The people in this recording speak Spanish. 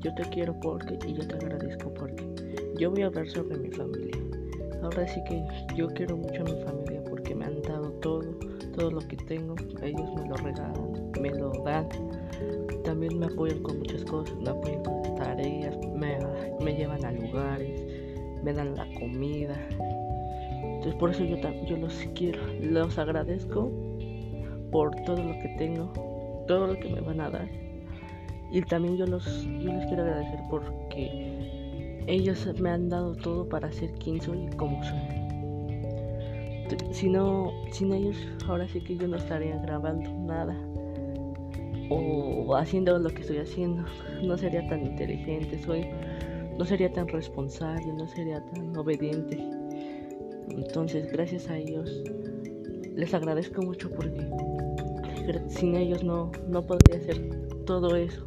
yo te quiero porque y yo te agradezco porque yo voy a hablar sobre mi familia. Ahora sí que yo quiero mucho a mi familia porque me han dado todo, todo lo que tengo. Ellos me lo regalan, me lo dan. También me apoyan con muchas cosas, me apoyan con tareas, me, me llevan a lugares, me dan la comida. Entonces por eso yo, yo los quiero, los agradezco por todo lo que tengo, todo lo que me van a dar. Y también yo los yo les quiero agradecer porque ellos me han dado todo para ser quien soy y como soy. Si no, sin ellos, ahora sí que yo no estaría grabando nada o haciendo lo que estoy haciendo. No sería tan inteligente, soy, no sería tan responsable, no sería tan obediente. Entonces, gracias a ellos, les agradezco mucho porque sin ellos no, no podría hacer todo eso.